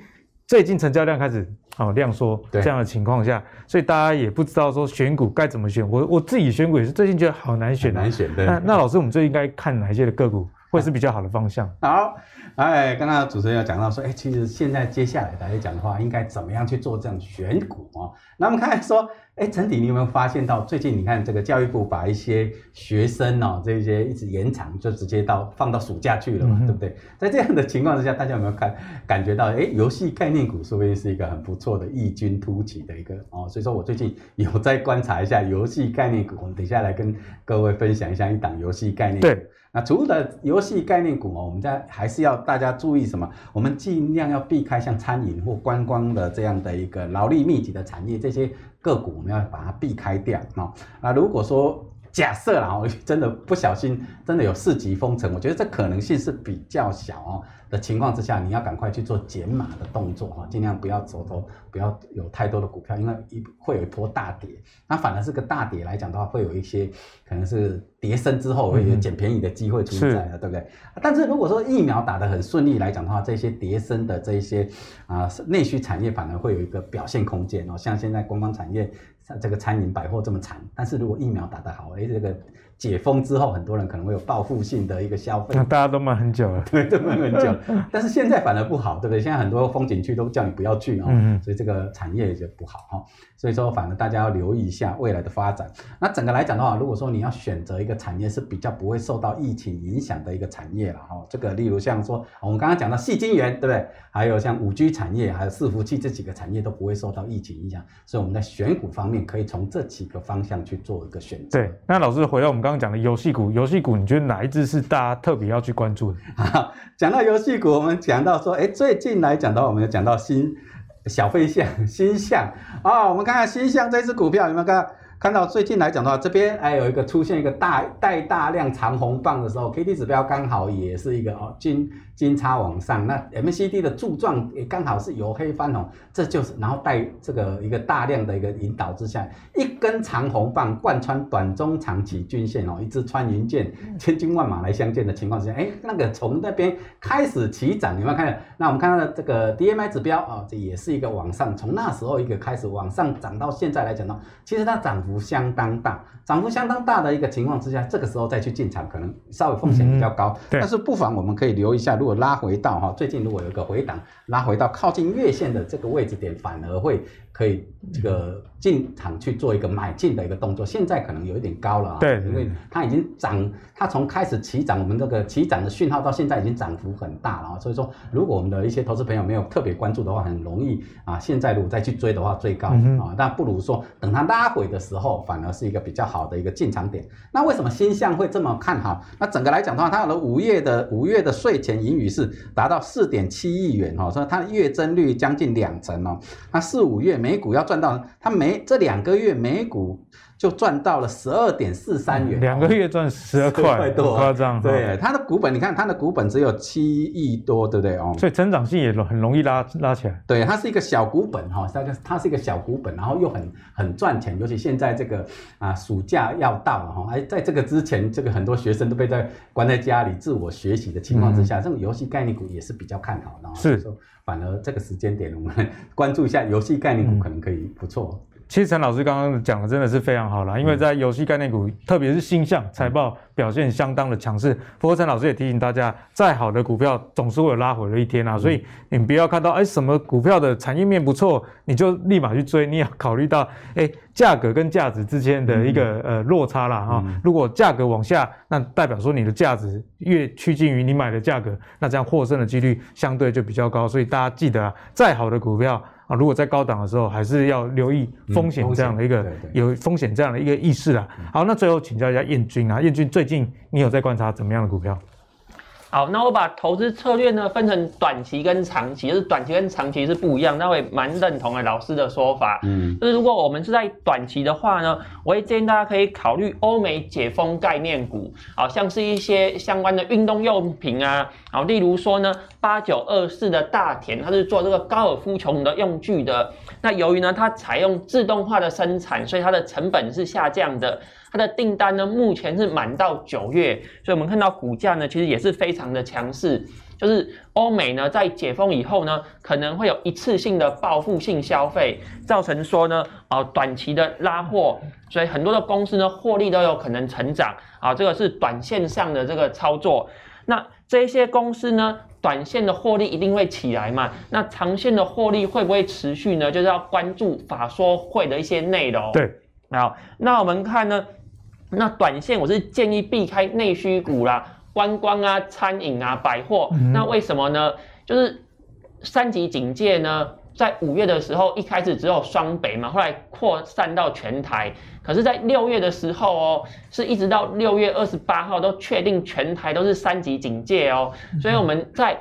最近成交量开始哦量缩，这样的情况下，所以大家也不知道说选股该怎么选。我我自己选股也是最近觉得好难选，难选。对。那那老师，我们最应该看哪些的个股会是比较好的方向？好，哎，刚刚主持人有讲到说，哎，其实现在接下来来讲的话，应该怎么样去做这样选股啊？那我们看说。哎，陈迪，你有没有发现到最近你看这个教育部把一些学生哦，这些一直延长，就直接到放到暑假去了嘛，嗯、对不对？在这样的情况之下，大家有没有看感觉到，哎，游戏概念股说不定是一个很不错的异军突起的一个哦？所以说我最近有在观察一下游戏概念股，我们等一下来跟各位分享一下一档游戏概念股。对。那除了游戏概念股哦，我们在还是要大家注意什么？我们尽量要避开像餐饮或观光的这样的一个劳力密集的产业，这些个股我们要把它避开掉啊。那如果说假设啦，我真的不小心真的有四级封城，我觉得这可能性是比较小哦。的情况之下，你要赶快去做减码的动作哈，尽量不要走头不要有太多的股票，因为一会有一波大跌。那反而是个大跌来讲的话，会有一些可能是跌升之后会有捡便宜的机会存在的，对不对？但是如果说疫苗打得很顺利来讲的话，这些跌升的这一些啊内需产业反而会有一个表现空间哦。像现在观光产业，像这个餐饮百货这么惨，但是如果疫苗打得好，哎，这个。解封之后，很多人可能会有报复性的一个消费。那大家都闷很久了，对，都闷很久。但是现在反而不好，对不对？现在很多风景区都叫你不要去啊，嗯、所以这个产业就不好哈。所以说，反而大家要留意一下未来的发展。那整个来讲的话，如果说你要选择一个产业是比较不会受到疫情影响的一个产业了哈，这个例如像说我们刚刚讲到细晶圆，对不对？还有像五 G 产业，还有伺服器这几个产业都不会受到疫情影响，所以我们在选股方面可以从这几个方向去做一个选择。对，那老师回到我们刚刚讲的游戏股，游戏股你觉得哪一支是大家特别要去关注的？讲到游戏股，我们讲到说，哎，最近来讲到我们有讲到新小飞象、新象啊，我们看看新象这支股票有没有看？看到最近来讲的话，这边哎有一个出现一个大带大量长红棒的时候，K D 指标刚好也是一个哦金金叉往上，那 M C D 的柱状也刚好是由黑翻红，这就是然后带这个一个大量的一个引导之下，一根长红棒贯穿短中长期均线哦，一支穿云箭，千军万马来相见的情况之下，哎，那个从那边开始起涨，有没有看到？那我们看到的这个 D M I 指标啊、哦，这也是一个往上，从那时候一个开始往上涨到现在来讲呢，其实它涨。幅相当大，涨幅相当大的一个情况之下，这个时候再去进场，可能稍微风险比较高。嗯、但是不妨我们可以留意一下，如果拉回到哈，最近如果有一个回档，拉回到靠近月线的这个位置点，反而会。可以这个进场去做一个买进的一个动作，现在可能有一点高了啊，对，因为它已经涨，它从开始起涨，我们这个起涨的讯号到现在已经涨幅很大了啊，所以说如果我们的一些投资朋友没有特别关注的话，很容易啊，现在如果再去追的话，追高啊，那不如说等它拉回的时候，反而是一个比较好的一个进场点。那为什么鈊象会这么看好？那整个来讲的话，它的五月的五月的税前盈余是达到四点七亿元哦，所以它的月增率将近两成哦，那四五月美。股要赚到，它每这两个月美股就赚到了十二点四三元，两个月赚十二块多，夸张。对，它的股本，你看它的股本只有七亿多，对不对哦？所以成长性也很容易拉拉起来。对，它是一个小股本哈，它它是一个小股本，然后又很很赚钱，尤其现在这个啊暑假要到了哈，哎，在这个之前，这个很多学生都被在关在家里自我学习的情况之下，嗯、这种游戏概念股也是比较看好的。是。反而这个时间点，我们关注一下游戏概念股，可能可以不错。其实陈老师刚刚讲的真的是非常好啦，因为在游戏概念股，特别是星象财报表现相当的强势。不过陈老师也提醒大家，再好的股票总是会有拉回的一天啊，所以你不要看到哎什么股票的产业面不错，你就立马去追，你要考虑到哎价格跟价值之间的一个呃落差啦哈。如果价格往下，那代表说你的价值越趋近于你买的价格，那这样获胜的几率相对就比较高。所以大家记得啊，再好的股票。啊，如果在高档的时候，还是要留意风险这样的一个、嗯、有风险这样的一个意识啊。好，那最后请教一下燕军啊，燕军最近你有在观察怎么样的股票？好，那我把投资策略呢分成短期跟长期，就是短期跟长期是不一样，那我也蛮认同的老师的说法。嗯，就是如果我们是在短期的话呢，我会建议大家可以考虑欧美解封概念股，好像是一些相关的运动用品啊，好，例如说呢八九二四的大田，它是做这个高尔夫球的用具的，那由于呢它采用自动化的生产，所以它的成本是下降的。它的订单呢，目前是满到九月，所以我们看到股价呢，其实也是非常的强势。就是欧美呢，在解封以后呢，可能会有一次性的报复性消费，造成说呢，啊，短期的拉货，所以很多的公司呢，获利都有可能成长啊，这个是短线上的这个操作。那这些公司呢，短线的获利一定会起来嘛？那长线的获利会不会持续呢？就是要关注法说会的一些内容。对，好，那我们看呢？那短线我是建议避开内需股啦，观光啊、餐饮啊、百货。嗯、那为什么呢？就是三级警戒呢，在五月的时候一开始只有双北嘛，后来扩散到全台。可是，在六月的时候哦，是一直到六月二十八号都确定全台都是三级警戒哦。所以我们在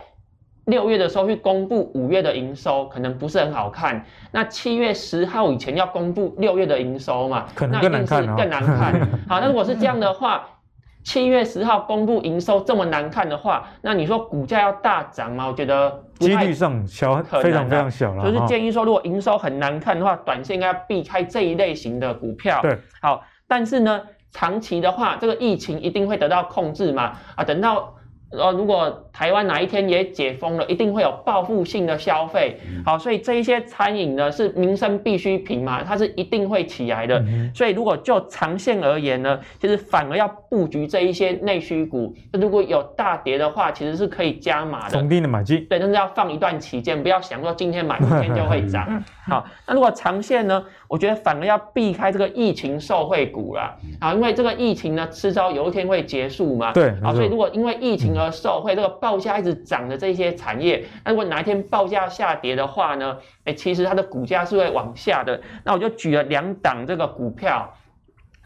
六月的时候去公布五月的营收，可能不是很好看。那七月十号以前要公布六月的营收嘛，可能更难看，那一定是更难看。好，那如果是这样的话，七月十号公布营收这么难看的话，那你说股价要大涨吗？我觉得几率上小，非常非常小了。就是建议说，如果营收很难看的话，短线应该要避开这一类型的股票。对，好，但是呢，长期的话，这个疫情一定会得到控制嘛？啊，等到。呃，如果台湾哪一天也解封了，一定会有报复性的消费。好，所以这一些餐饮呢是民生必需品嘛，它是一定会起来的。所以如果就长线而言呢，其实反而要布局这一些内需股。那如果有大跌的话，其实是可以加码的。稳定的买进。对，但是要放一段期间，不要想说今天买明天就会涨。好，那如果长线呢，我觉得反而要避开这个疫情受惠股啦。啊，因为这个疫情呢，迟早有一天会结束嘛。对。啊，所以如果因为疫情而受惠，这个报价一直涨的这些产业，那如果哪一天报价下跌的话呢？哎，其实它的股价是会往下的。那我就举了两档这个股票，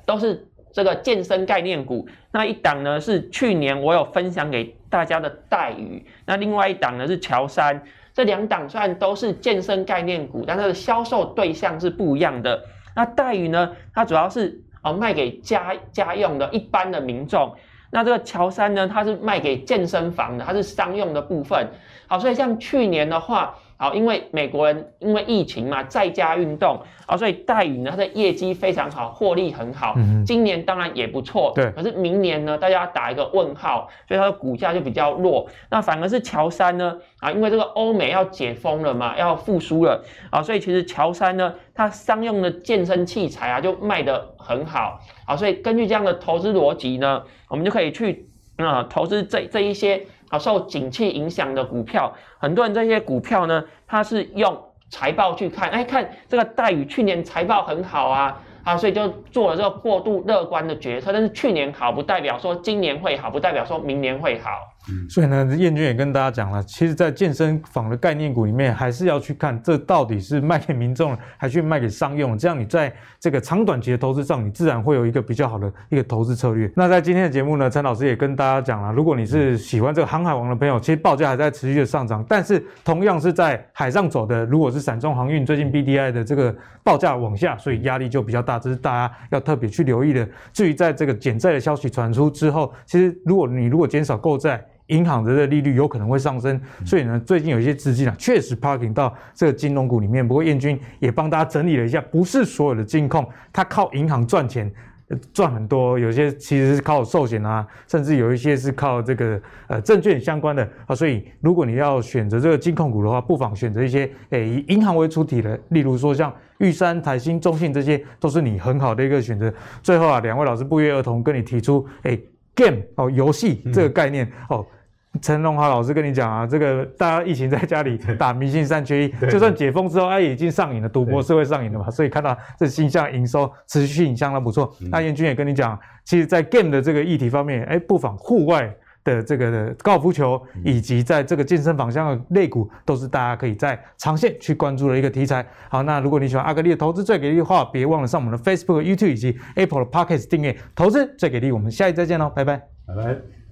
都是这个健身概念股。那一档呢是去年我有分享给大家的戴宇，那另外一档呢是乔山。这两档虽然都是健身概念股，但它的销售对象是不一样的。那戴宇呢，它主要是哦卖给家家用的一般的民众。那这个乔山呢，它是卖给健身房的，它是商用的部分。好，所以像去年的话，好，因为美国人因为疫情嘛，在家运动，啊，所以戴宇呢，它的业绩非常好，获利很好。嗯。今年当然也不错。对。可是明年呢，大家打一个问号，所以它的股价就比较弱。那反而是乔山呢，啊，因为这个欧美要解封了嘛，要复苏了，啊，所以其实乔山呢，它商用的健身器材啊，就卖得很好。好，所以根据这样的投资逻辑呢，我们就可以去啊、呃、投资这这一些啊受景气影响的股票。很多人这些股票呢，它是用财报去看，哎，看这个戴宇去年财报很好啊，啊，所以就做了这个过度乐观的决策。但是去年好不代表说今年会好，不代表说明年会好。所以呢，燕军也跟大家讲了，其实，在健身房的概念股里面，还是要去看这到底是卖给民众，还是卖给商用。这样你在这个长短期的投资上，你自然会有一个比较好的一个投资策略。那在今天的节目呢，陈老师也跟大家讲了，如果你是喜欢这个航海王的朋友，其实报价还在持续的上涨，但是同样是在海上走的，如果是散装航运，最近 BDI 的这个报价往下，所以压力就比较大，这是大家要特别去留意的。至于在这个减债的消息传出之后，其实如果你如果减少购债，银行的这个利率有可能会上升，所以呢，最近有一些资金啊，确实 parking 到这个金融股里面。不过燕军也帮大家整理了一下，不是所有的金控它靠银行赚钱赚很多，有些其实是靠寿险啊，甚至有一些是靠这个呃证券相关的啊。所以如果你要选择这个金控股的话，不妨选择一些诶以银行为主体的，例如说像玉山、台新、中信这些，都是你很好的一个选择。最后啊，两位老师不约而同跟你提出诶。Game 哦，游戏这个概念、嗯、哦，陈荣华老师跟你讲啊，这个大家疫情在家里打明星三缺一，就算解封之后，哎，已经上瘾了，赌博是会上瘾的嘛，所以看到这新项营收持续性相当不错。嗯、那彦钧也跟你讲，其实，在 game 的这个议题方面，哎，不妨户外的这个高尔夫球，以及在这个健身房相关的类股，都是大家可以在长线去关注的一个题材。好，那如果你喜欢阿格力的投资最给力的话，别忘了上我们的 Facebook、YouTube 以及 Apple 的 Podcast 订阅。投资最给力，我们下期再见喽，拜拜，拜拜。